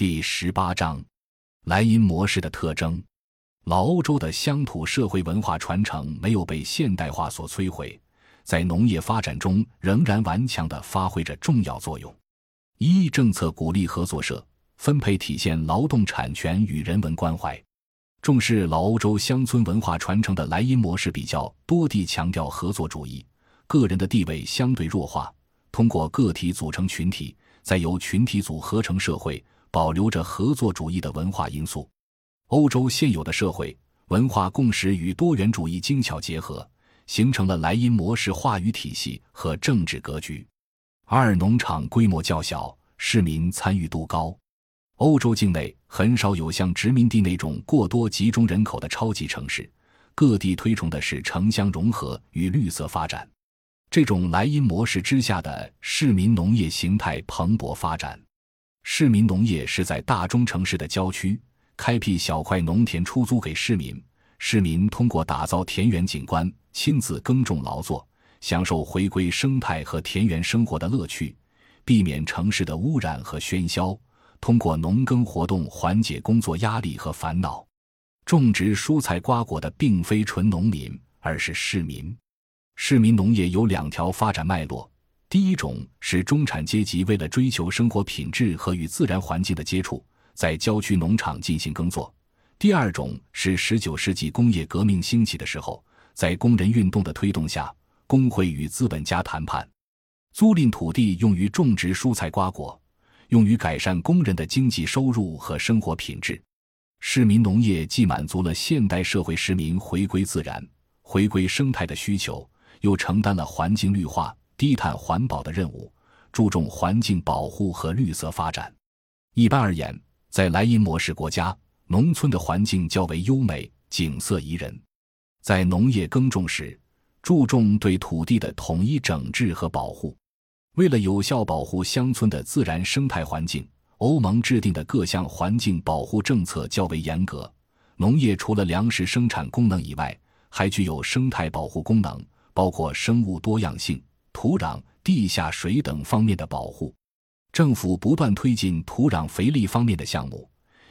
第十八章，莱茵模式的特征。老欧洲的乡土社会文化传承没有被现代化所摧毁，在农业发展中仍然顽强地发挥着重要作用。一政策鼓励合作社分配，体现劳动产权与人文关怀。重视老欧洲乡村文化传承的莱茵模式比较多地强调合作主义，个人的地位相对弱化，通过个体组成群体，再由群体组合成社会。保留着合作主义的文化因素，欧洲现有的社会文化共识与多元主义精巧结合，形成了莱茵模式话语体系和政治格局。二、农场规模较小，市民参与度高。欧洲境内很少有像殖民地那种过多集中人口的超级城市，各地推崇的是城乡融合与绿色发展。这种莱茵模式之下的市民农业形态蓬勃发展。市民农业是在大中城市的郊区开辟小块农田出租给市民，市民通过打造田园景观、亲自耕种劳作，享受回归生态和田园生活的乐趣，避免城市的污染和喧嚣。通过农耕活动缓解工作压力和烦恼。种植蔬菜瓜果的并非纯农民，而是市民。市民农业有两条发展脉络。第一种是中产阶级为了追求生活品质和与自然环境的接触，在郊区农场进行耕作；第二种是十九世纪工业革命兴起的时候，在工人运动的推动下，工会与资本家谈判，租赁土地用于种植蔬菜瓜果，用于改善工人的经济收入和生活品质。市民农业既满足了现代社会市民回归自然、回归生态的需求，又承担了环境绿化。低碳环保的任务，注重环境保护和绿色发展。一般而言，在莱茵模式国家，农村的环境较为优美，景色宜人。在农业耕种时，注重对土地的统一整治和保护。为了有效保护乡村的自然生态环境，欧盟制定的各项环境保护政策较为严格。农业除了粮食生产功能以外，还具有生态保护功能，包括生物多样性。土壤、地下水等方面的保护，政府不断推进土壤肥力方面的项目，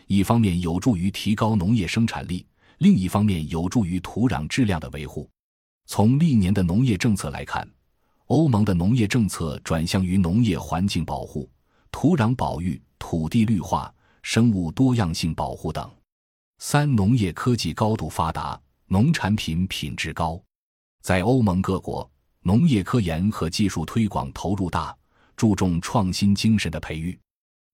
一方面有助于提高农业生产力，另一方面有助于土壤质量的维护。从历年的农业政策来看，欧盟的农业政策转向于农业环境保护、土壤保育、土地绿化、生物多样性保护等。三、农业科技高度发达，农产品品质高，在欧盟各国。农业科研和技术推广投入大，注重创新精神的培育，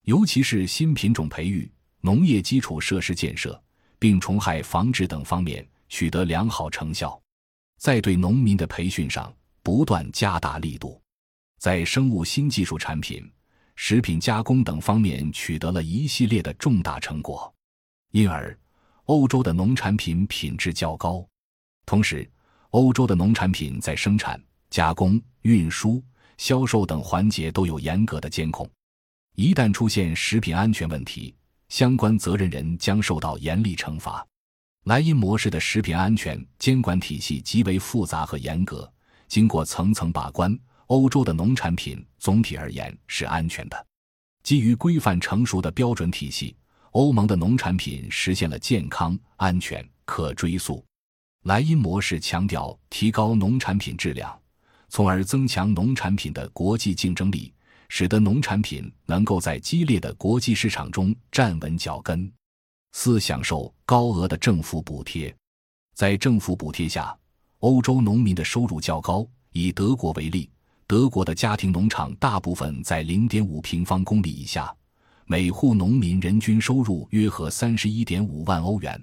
尤其是新品种培育、农业基础设施建设、病虫害防治等方面取得良好成效。在对农民的培训上不断加大力度，在生物新技术产品、食品加工等方面取得了一系列的重大成果，因而欧洲的农产品品质较高。同时，欧洲的农产品在生产。加工、运输、销售等环节都有严格的监控，一旦出现食品安全问题，相关责任人将受到严厉惩罚。莱茵模式的食品安全监管体系极为复杂和严格，经过层层把关，欧洲的农产品总体而言是安全的。基于规范成熟的标准体系，欧盟的农产品实现了健康、安全、可追溯。莱茵模式强调提高农产品质量。从而增强农产品的国际竞争力，使得农产品能够在激烈的国际市场中站稳脚跟。四、享受高额的政府补贴。在政府补贴下，欧洲农民的收入较高。以德国为例，德国的家庭农场大部分在零点五平方公里以下，每户农民人均收入约合三十一点五万欧元。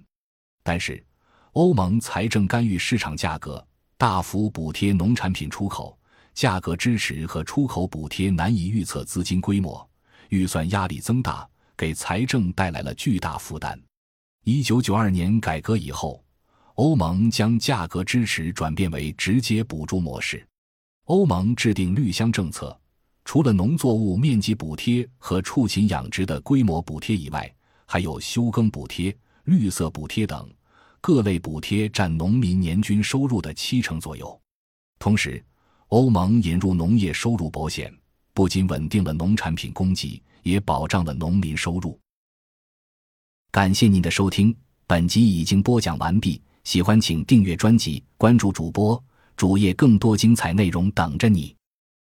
但是，欧盟财政干预市场价格。大幅补贴农产品出口，价格支持和出口补贴难以预测资金规模，预算压力增大，给财政带来了巨大负担。一九九二年改革以后，欧盟将价格支持转变为直接补助模式。欧盟制定绿箱政策，除了农作物面积补贴和畜禽养殖的规模补贴以外，还有休耕补贴、绿色补贴等。各类补贴占农民年均收入的七成左右。同时，欧盟引入农业收入保险，不仅稳定了农产品供给，也保障了农民收入。感谢您的收听，本集已经播讲完毕。喜欢请订阅专辑，关注主播主页，更多精彩内容等着你。